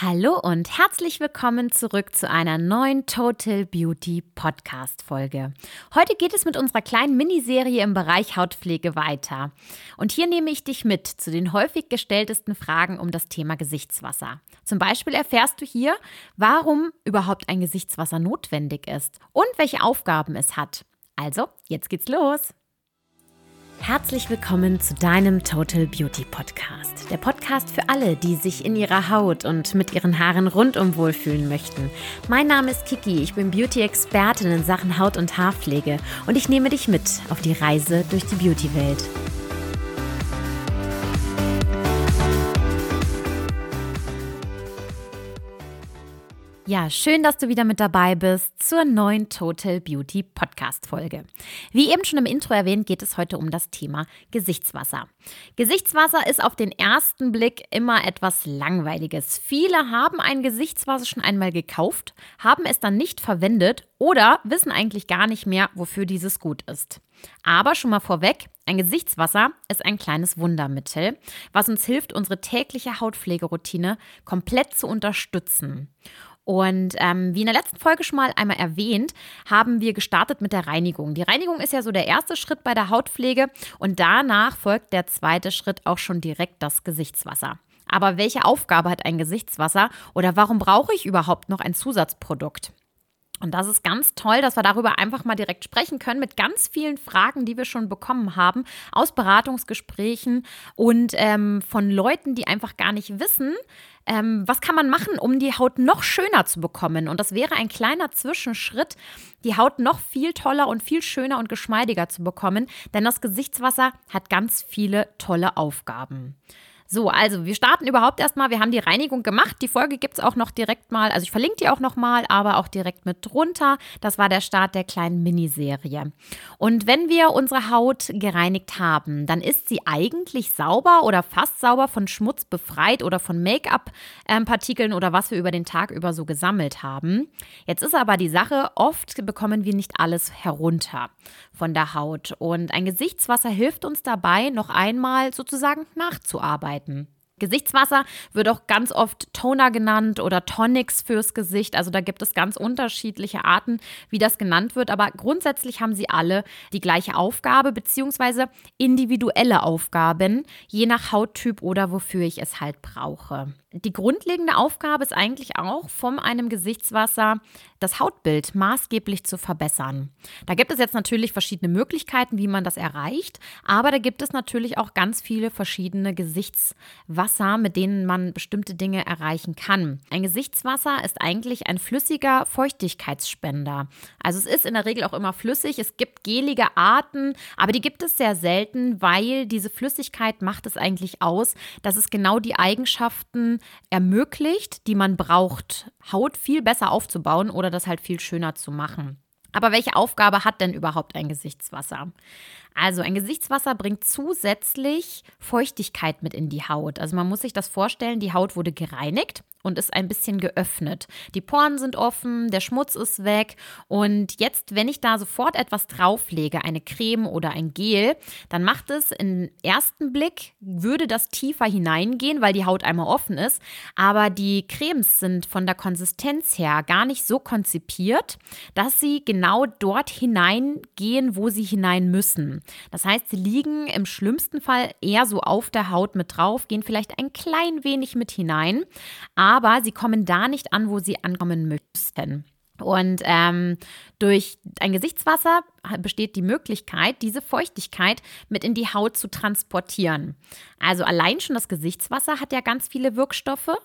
Hallo und herzlich willkommen zurück zu einer neuen Total Beauty Podcast Folge. Heute geht es mit unserer kleinen Miniserie im Bereich Hautpflege weiter. Und hier nehme ich dich mit zu den häufig gestelltesten Fragen um das Thema Gesichtswasser. Zum Beispiel erfährst du hier, warum überhaupt ein Gesichtswasser notwendig ist und welche Aufgaben es hat. Also, jetzt geht's los. Herzlich willkommen zu deinem Total Beauty Podcast. Der Podcast für alle, die sich in ihrer Haut und mit ihren Haaren rundum wohlfühlen möchten. Mein Name ist Kiki, ich bin Beauty-Expertin in Sachen Haut- und Haarpflege und ich nehme dich mit auf die Reise durch die Beauty-Welt. Ja, schön, dass du wieder mit dabei bist zur neuen Total Beauty Podcast Folge. Wie eben schon im Intro erwähnt, geht es heute um das Thema Gesichtswasser. Gesichtswasser ist auf den ersten Blick immer etwas Langweiliges. Viele haben ein Gesichtswasser schon einmal gekauft, haben es dann nicht verwendet oder wissen eigentlich gar nicht mehr, wofür dieses gut ist. Aber schon mal vorweg, ein Gesichtswasser ist ein kleines Wundermittel, was uns hilft, unsere tägliche Hautpflegeroutine komplett zu unterstützen. Und ähm, wie in der letzten Folge schon mal einmal erwähnt, haben wir gestartet mit der Reinigung. Die Reinigung ist ja so der erste Schritt bei der Hautpflege und danach folgt der zweite Schritt auch schon direkt das Gesichtswasser. Aber welche Aufgabe hat ein Gesichtswasser oder warum brauche ich überhaupt noch ein Zusatzprodukt? Und das ist ganz toll, dass wir darüber einfach mal direkt sprechen können mit ganz vielen Fragen, die wir schon bekommen haben aus Beratungsgesprächen und ähm, von Leuten, die einfach gar nicht wissen, ähm, was kann man machen, um die Haut noch schöner zu bekommen. Und das wäre ein kleiner Zwischenschritt, die Haut noch viel toller und viel schöner und geschmeidiger zu bekommen, denn das Gesichtswasser hat ganz viele tolle Aufgaben. So, also wir starten überhaupt erstmal. Wir haben die Reinigung gemacht. Die Folge gibt es auch noch direkt mal. Also ich verlinke die auch nochmal, aber auch direkt mit drunter. Das war der Start der kleinen Miniserie. Und wenn wir unsere Haut gereinigt haben, dann ist sie eigentlich sauber oder fast sauber von Schmutz befreit oder von Make-up-Partikeln oder was wir über den Tag über so gesammelt haben. Jetzt ist aber die Sache, oft bekommen wir nicht alles herunter von der Haut. Und ein Gesichtswasser hilft uns dabei, noch einmal sozusagen nachzuarbeiten. Gesichtswasser wird auch ganz oft Toner genannt oder Tonics fürs Gesicht. Also da gibt es ganz unterschiedliche Arten, wie das genannt wird. Aber grundsätzlich haben sie alle die gleiche Aufgabe beziehungsweise individuelle Aufgaben, je nach Hauttyp oder wofür ich es halt brauche. Die grundlegende Aufgabe ist eigentlich auch, von einem Gesichtswasser das Hautbild maßgeblich zu verbessern. Da gibt es jetzt natürlich verschiedene Möglichkeiten, wie man das erreicht, aber da gibt es natürlich auch ganz viele verschiedene Gesichtswasser, mit denen man bestimmte Dinge erreichen kann. Ein Gesichtswasser ist eigentlich ein flüssiger Feuchtigkeitsspender. Also es ist in der Regel auch immer flüssig. Es gibt gelige Arten, aber die gibt es sehr selten, weil diese Flüssigkeit macht es eigentlich aus, dass es genau die Eigenschaften ermöglicht, die man braucht, Haut viel besser aufzubauen oder das halt viel schöner zu machen. Aber welche Aufgabe hat denn überhaupt ein Gesichtswasser? Also ein Gesichtswasser bringt zusätzlich Feuchtigkeit mit in die Haut. Also man muss sich das vorstellen, die Haut wurde gereinigt und ist ein bisschen geöffnet. Die Poren sind offen, der Schmutz ist weg und jetzt, wenn ich da sofort etwas drauflege, eine Creme oder ein Gel, dann macht es im ersten Blick, würde das tiefer hineingehen, weil die Haut einmal offen ist, aber die Cremes sind von der Konsistenz her gar nicht so konzipiert, dass sie genau dort hineingehen, wo sie hinein müssen. Das heißt, sie liegen im schlimmsten Fall eher so auf der Haut mit drauf, gehen vielleicht ein klein wenig mit hinein, aber sie kommen da nicht an, wo sie ankommen müssten. Und ähm, durch ein Gesichtswasser besteht die Möglichkeit, diese Feuchtigkeit mit in die Haut zu transportieren. Also allein schon das Gesichtswasser hat ja ganz viele Wirkstoffe,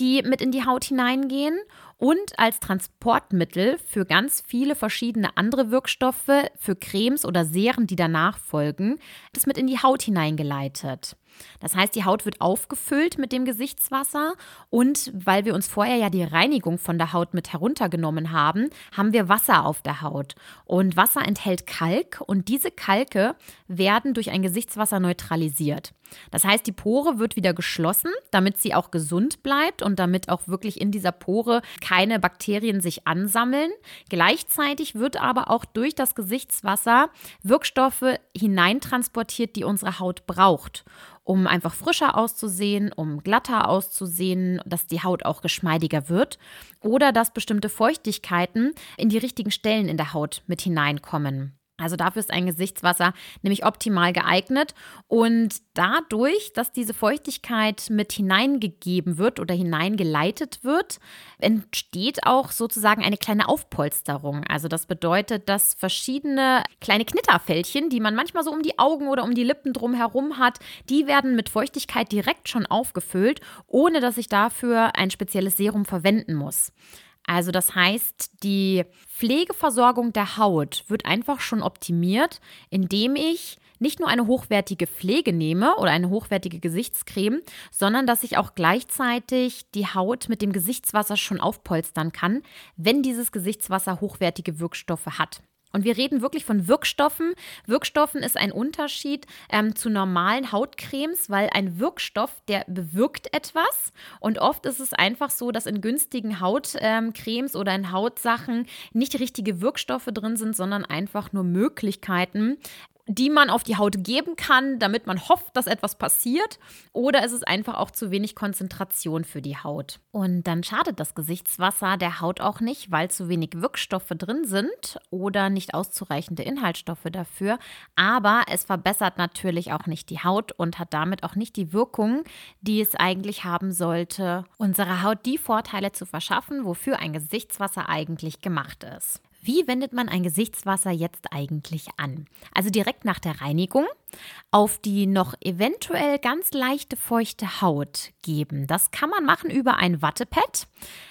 die mit in die Haut hineingehen und als Transportmittel für ganz viele verschiedene andere Wirkstoffe, für Cremes oder Seren, die danach folgen, das mit in die Haut hineingeleitet. Das heißt, die Haut wird aufgefüllt mit dem Gesichtswasser und weil wir uns vorher ja die Reinigung von der Haut mit heruntergenommen haben, haben wir Wasser auf der Haut. Und Wasser enthält Kalk und diese Kalke werden durch ein Gesichtswasser neutralisiert. Das heißt, die Pore wird wieder geschlossen, damit sie auch gesund bleibt und damit auch wirklich in dieser Pore keine Bakterien sich ansammeln. Gleichzeitig wird aber auch durch das Gesichtswasser Wirkstoffe hineintransportiert, die unsere Haut braucht. Um einfach frischer auszusehen, um glatter auszusehen, dass die Haut auch geschmeidiger wird oder dass bestimmte Feuchtigkeiten in die richtigen Stellen in der Haut mit hineinkommen. Also dafür ist ein Gesichtswasser nämlich optimal geeignet und dadurch, dass diese Feuchtigkeit mit hineingegeben wird oder hineingeleitet wird, entsteht auch sozusagen eine kleine Aufpolsterung. Also das bedeutet, dass verschiedene kleine Knitterfältchen, die man manchmal so um die Augen oder um die Lippen drum herum hat, die werden mit Feuchtigkeit direkt schon aufgefüllt, ohne dass ich dafür ein spezielles Serum verwenden muss. Also das heißt, die Pflegeversorgung der Haut wird einfach schon optimiert, indem ich nicht nur eine hochwertige Pflege nehme oder eine hochwertige Gesichtscreme, sondern dass ich auch gleichzeitig die Haut mit dem Gesichtswasser schon aufpolstern kann, wenn dieses Gesichtswasser hochwertige Wirkstoffe hat. Und wir reden wirklich von Wirkstoffen. Wirkstoffen ist ein Unterschied ähm, zu normalen Hautcremes, weil ein Wirkstoff, der bewirkt etwas. Und oft ist es einfach so, dass in günstigen Hautcremes ähm, oder in Hautsachen nicht richtige Wirkstoffe drin sind, sondern einfach nur Möglichkeiten, die man auf die Haut geben kann, damit man hofft, dass etwas passiert. Oder ist es einfach auch zu wenig Konzentration für die Haut. Und dann schadet das Gesichtswasser der Haut auch nicht, weil zu wenig Wirkstoffe drin sind oder nicht auszureichende Inhaltsstoffe dafür. Aber es verbessert natürlich auch nicht die Haut und hat damit auch nicht die Wirkung, die es eigentlich haben sollte, unserer Haut die Vorteile zu verschaffen, wofür ein Gesichtswasser eigentlich gemacht ist. Wie wendet man ein Gesichtswasser jetzt eigentlich an? Also direkt nach der Reinigung auf die noch eventuell ganz leichte feuchte Haut geben. Das kann man machen über ein Wattepad.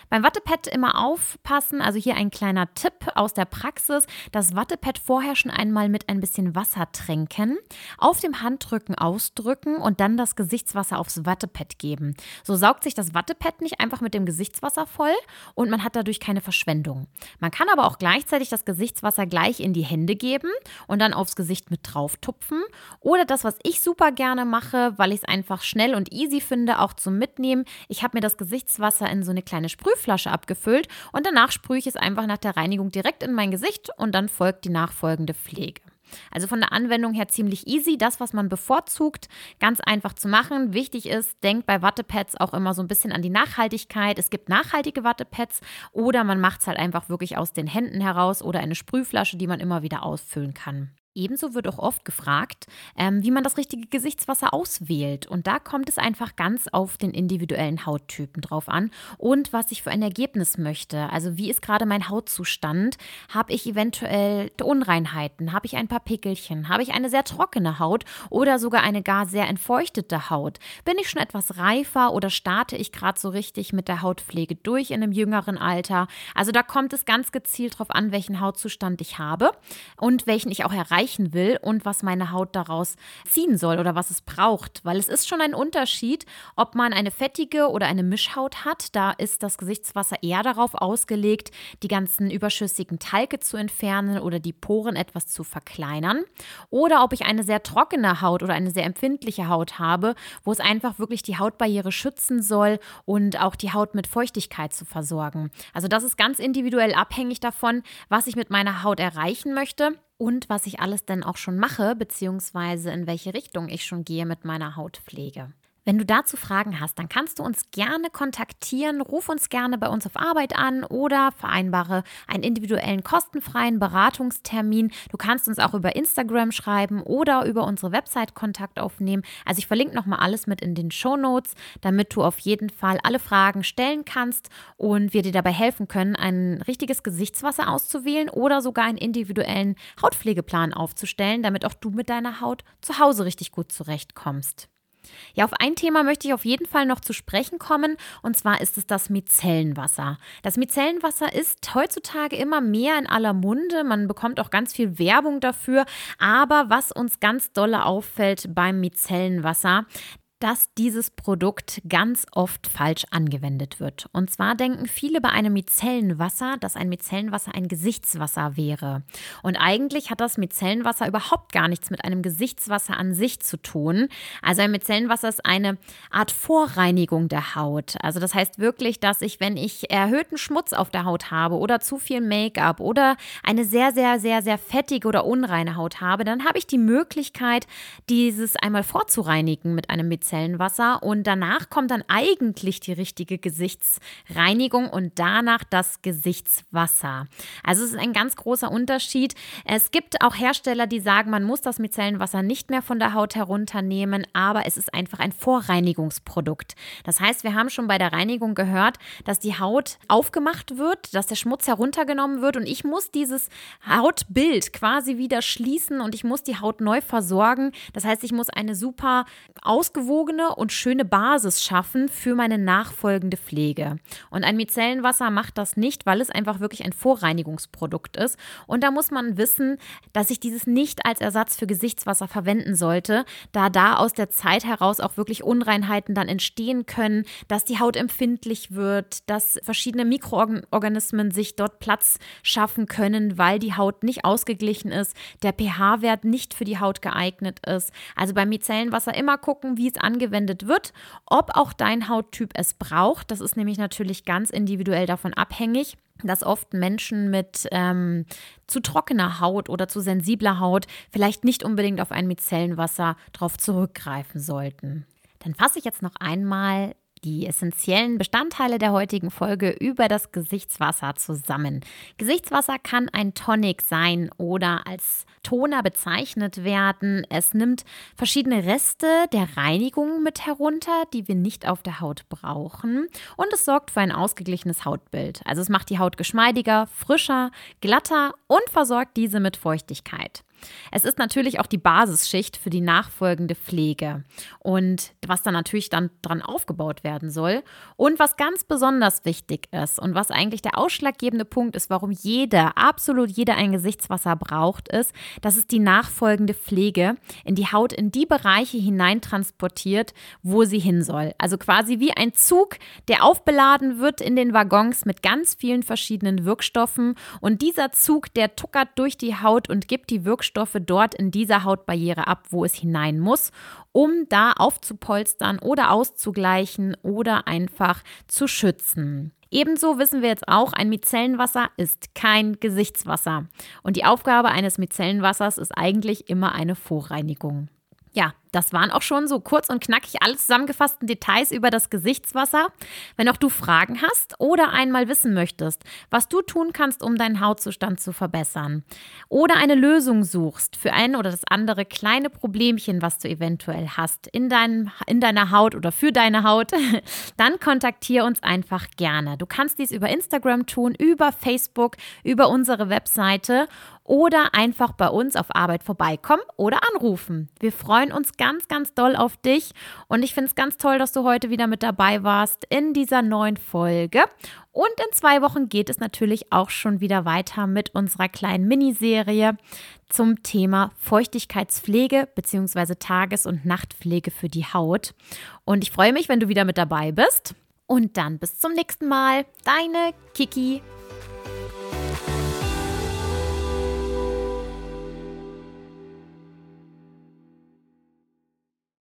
Beim Wattepad immer aufpassen, also hier ein kleiner Tipp aus der Praxis, das Wattepad vorher schon einmal mit ein bisschen Wasser tränken, auf dem Handrücken ausdrücken und dann das Gesichtswasser aufs Wattepad geben. So saugt sich das Wattepad nicht einfach mit dem Gesichtswasser voll und man hat dadurch keine Verschwendung. Man kann aber auch gleichzeitig das Gesichtswasser gleich in die Hände geben und dann aufs Gesicht mit drauf tupfen oder das, was ich super gerne mache, weil ich es einfach schnell und easy finde, auch zum Mitnehmen. Ich habe mir das Gesichtswasser in so eine kleine Sprühflasche abgefüllt und danach sprühe ich es einfach nach der Reinigung direkt in mein Gesicht und dann folgt die nachfolgende Pflege. Also von der Anwendung her ziemlich easy. Das, was man bevorzugt, ganz einfach zu machen. Wichtig ist, denkt bei Wattepads auch immer so ein bisschen an die Nachhaltigkeit. Es gibt nachhaltige Wattepads oder man macht es halt einfach wirklich aus den Händen heraus oder eine Sprühflasche, die man immer wieder ausfüllen kann. Ebenso wird auch oft gefragt, ähm, wie man das richtige Gesichtswasser auswählt. Und da kommt es einfach ganz auf den individuellen Hauttypen drauf an und was ich für ein Ergebnis möchte. Also wie ist gerade mein Hautzustand? Habe ich eventuell Unreinheiten? Habe ich ein paar Pickelchen? Habe ich eine sehr trockene Haut oder sogar eine gar sehr entfeuchtete Haut? Bin ich schon etwas reifer oder starte ich gerade so richtig mit der Hautpflege durch in einem jüngeren Alter? Also da kommt es ganz gezielt darauf an, welchen Hautzustand ich habe und welchen ich auch erreiche erreichen will und was meine Haut daraus ziehen soll oder was es braucht. Weil es ist schon ein Unterschied, ob man eine fettige oder eine Mischhaut hat. Da ist das Gesichtswasser eher darauf ausgelegt, die ganzen überschüssigen Talge zu entfernen oder die Poren etwas zu verkleinern. Oder ob ich eine sehr trockene Haut oder eine sehr empfindliche Haut habe, wo es einfach wirklich die Hautbarriere schützen soll und auch die Haut mit Feuchtigkeit zu versorgen. Also das ist ganz individuell abhängig davon, was ich mit meiner Haut erreichen möchte und was ich alles denn auch schon mache, beziehungsweise in welche Richtung ich schon gehe mit meiner Hautpflege. Wenn du dazu Fragen hast, dann kannst du uns gerne kontaktieren, ruf uns gerne bei uns auf Arbeit an oder vereinbare einen individuellen kostenfreien Beratungstermin. Du kannst uns auch über Instagram schreiben oder über unsere Website Kontakt aufnehmen. Also ich verlinke nochmal alles mit in den Show Notes, damit du auf jeden Fall alle Fragen stellen kannst und wir dir dabei helfen können, ein richtiges Gesichtswasser auszuwählen oder sogar einen individuellen Hautpflegeplan aufzustellen, damit auch du mit deiner Haut zu Hause richtig gut zurechtkommst. Ja, auf ein Thema möchte ich auf jeden Fall noch zu sprechen kommen, und zwar ist es das Micellenwasser. Das Micellenwasser ist heutzutage immer mehr in aller Munde, man bekommt auch ganz viel Werbung dafür, aber was uns ganz dolle auffällt beim Micellenwasser, dass dieses Produkt ganz oft falsch angewendet wird. Und zwar denken viele bei einem Micellenwasser, dass ein Micellenwasser ein Gesichtswasser wäre. Und eigentlich hat das Micellenwasser überhaupt gar nichts mit einem Gesichtswasser an sich zu tun. Also ein Micellenwasser ist eine Art Vorreinigung der Haut. Also das heißt wirklich, dass ich, wenn ich erhöhten Schmutz auf der Haut habe oder zu viel Make-up oder eine sehr, sehr, sehr, sehr fettige oder unreine Haut habe, dann habe ich die Möglichkeit, dieses einmal vorzureinigen mit einem Micellenwasser Micellenwasser und danach kommt dann eigentlich die richtige Gesichtsreinigung und danach das Gesichtswasser. Also es ist ein ganz großer Unterschied. Es gibt auch Hersteller, die sagen, man muss das Micellenwasser nicht mehr von der Haut herunternehmen, aber es ist einfach ein Vorreinigungsprodukt. Das heißt, wir haben schon bei der Reinigung gehört, dass die Haut aufgemacht wird, dass der Schmutz heruntergenommen wird und ich muss dieses Hautbild quasi wieder schließen und ich muss die Haut neu versorgen. Das heißt, ich muss eine super ausgewogene ausgewogene und schöne Basis schaffen für meine nachfolgende Pflege. Und ein Micellenwasser macht das nicht, weil es einfach wirklich ein Vorreinigungsprodukt ist. Und da muss man wissen, dass ich dieses nicht als Ersatz für Gesichtswasser verwenden sollte, da da aus der Zeit heraus auch wirklich Unreinheiten dann entstehen können, dass die Haut empfindlich wird, dass verschiedene Mikroorganismen sich dort Platz schaffen können, weil die Haut nicht ausgeglichen ist, der pH-Wert nicht für die Haut geeignet ist. Also beim Micellenwasser immer gucken, wie es angewendet wird, ob auch dein Hauttyp es braucht. Das ist nämlich natürlich ganz individuell davon abhängig dass oft Menschen mit ähm, zu trockener Haut oder zu sensibler Haut vielleicht nicht unbedingt auf ein Micellenwasser drauf zurückgreifen sollten. Dann fasse ich jetzt noch einmal die essentiellen Bestandteile der heutigen Folge über das Gesichtswasser zusammen. Gesichtswasser kann ein Tonic sein oder als Toner bezeichnet werden. Es nimmt verschiedene Reste der Reinigung mit herunter, die wir nicht auf der Haut brauchen. Und es sorgt für ein ausgeglichenes Hautbild. Also es macht die Haut geschmeidiger, frischer, glatter und versorgt diese mit Feuchtigkeit. Es ist natürlich auch die Basisschicht für die nachfolgende Pflege und was dann natürlich dann dran aufgebaut werden soll. Und was ganz besonders wichtig ist und was eigentlich der ausschlaggebende Punkt ist, warum jeder, absolut jeder ein Gesichtswasser braucht, ist, dass es die nachfolgende Pflege in die Haut, in die Bereiche hineintransportiert, wo sie hin soll. Also quasi wie ein Zug, der aufbeladen wird in den Waggons mit ganz vielen verschiedenen Wirkstoffen und dieser Zug, der tuckert durch die Haut und gibt die Wirkstoffe Wirkstoffe dort in dieser Hautbarriere ab, wo es hinein muss, um da aufzupolstern oder auszugleichen oder einfach zu schützen. Ebenso wissen wir jetzt auch, ein Micellenwasser ist kein Gesichtswasser. Und die Aufgabe eines Micellenwassers ist eigentlich immer eine Vorreinigung. Ja, das waren auch schon so kurz und knackig alle zusammengefassten Details über das Gesichtswasser. Wenn auch du Fragen hast oder einmal wissen möchtest, was du tun kannst, um deinen Hautzustand zu verbessern oder eine Lösung suchst für ein oder das andere kleine Problemchen, was du eventuell hast in, deinem, in deiner Haut oder für deine Haut, dann kontaktiere uns einfach gerne. Du kannst dies über Instagram tun, über Facebook, über unsere Webseite oder einfach bei uns auf Arbeit vorbeikommen oder anrufen. Wir freuen uns ganz, ganz doll auf dich und ich finde es ganz toll, dass du heute wieder mit dabei warst in dieser neuen Folge. Und in zwei Wochen geht es natürlich auch schon wieder weiter mit unserer kleinen Miniserie zum Thema Feuchtigkeitspflege bzw. Tages- und Nachtpflege für die Haut. Und ich freue mich, wenn du wieder mit dabei bist. Und dann bis zum nächsten Mal. Deine Kiki.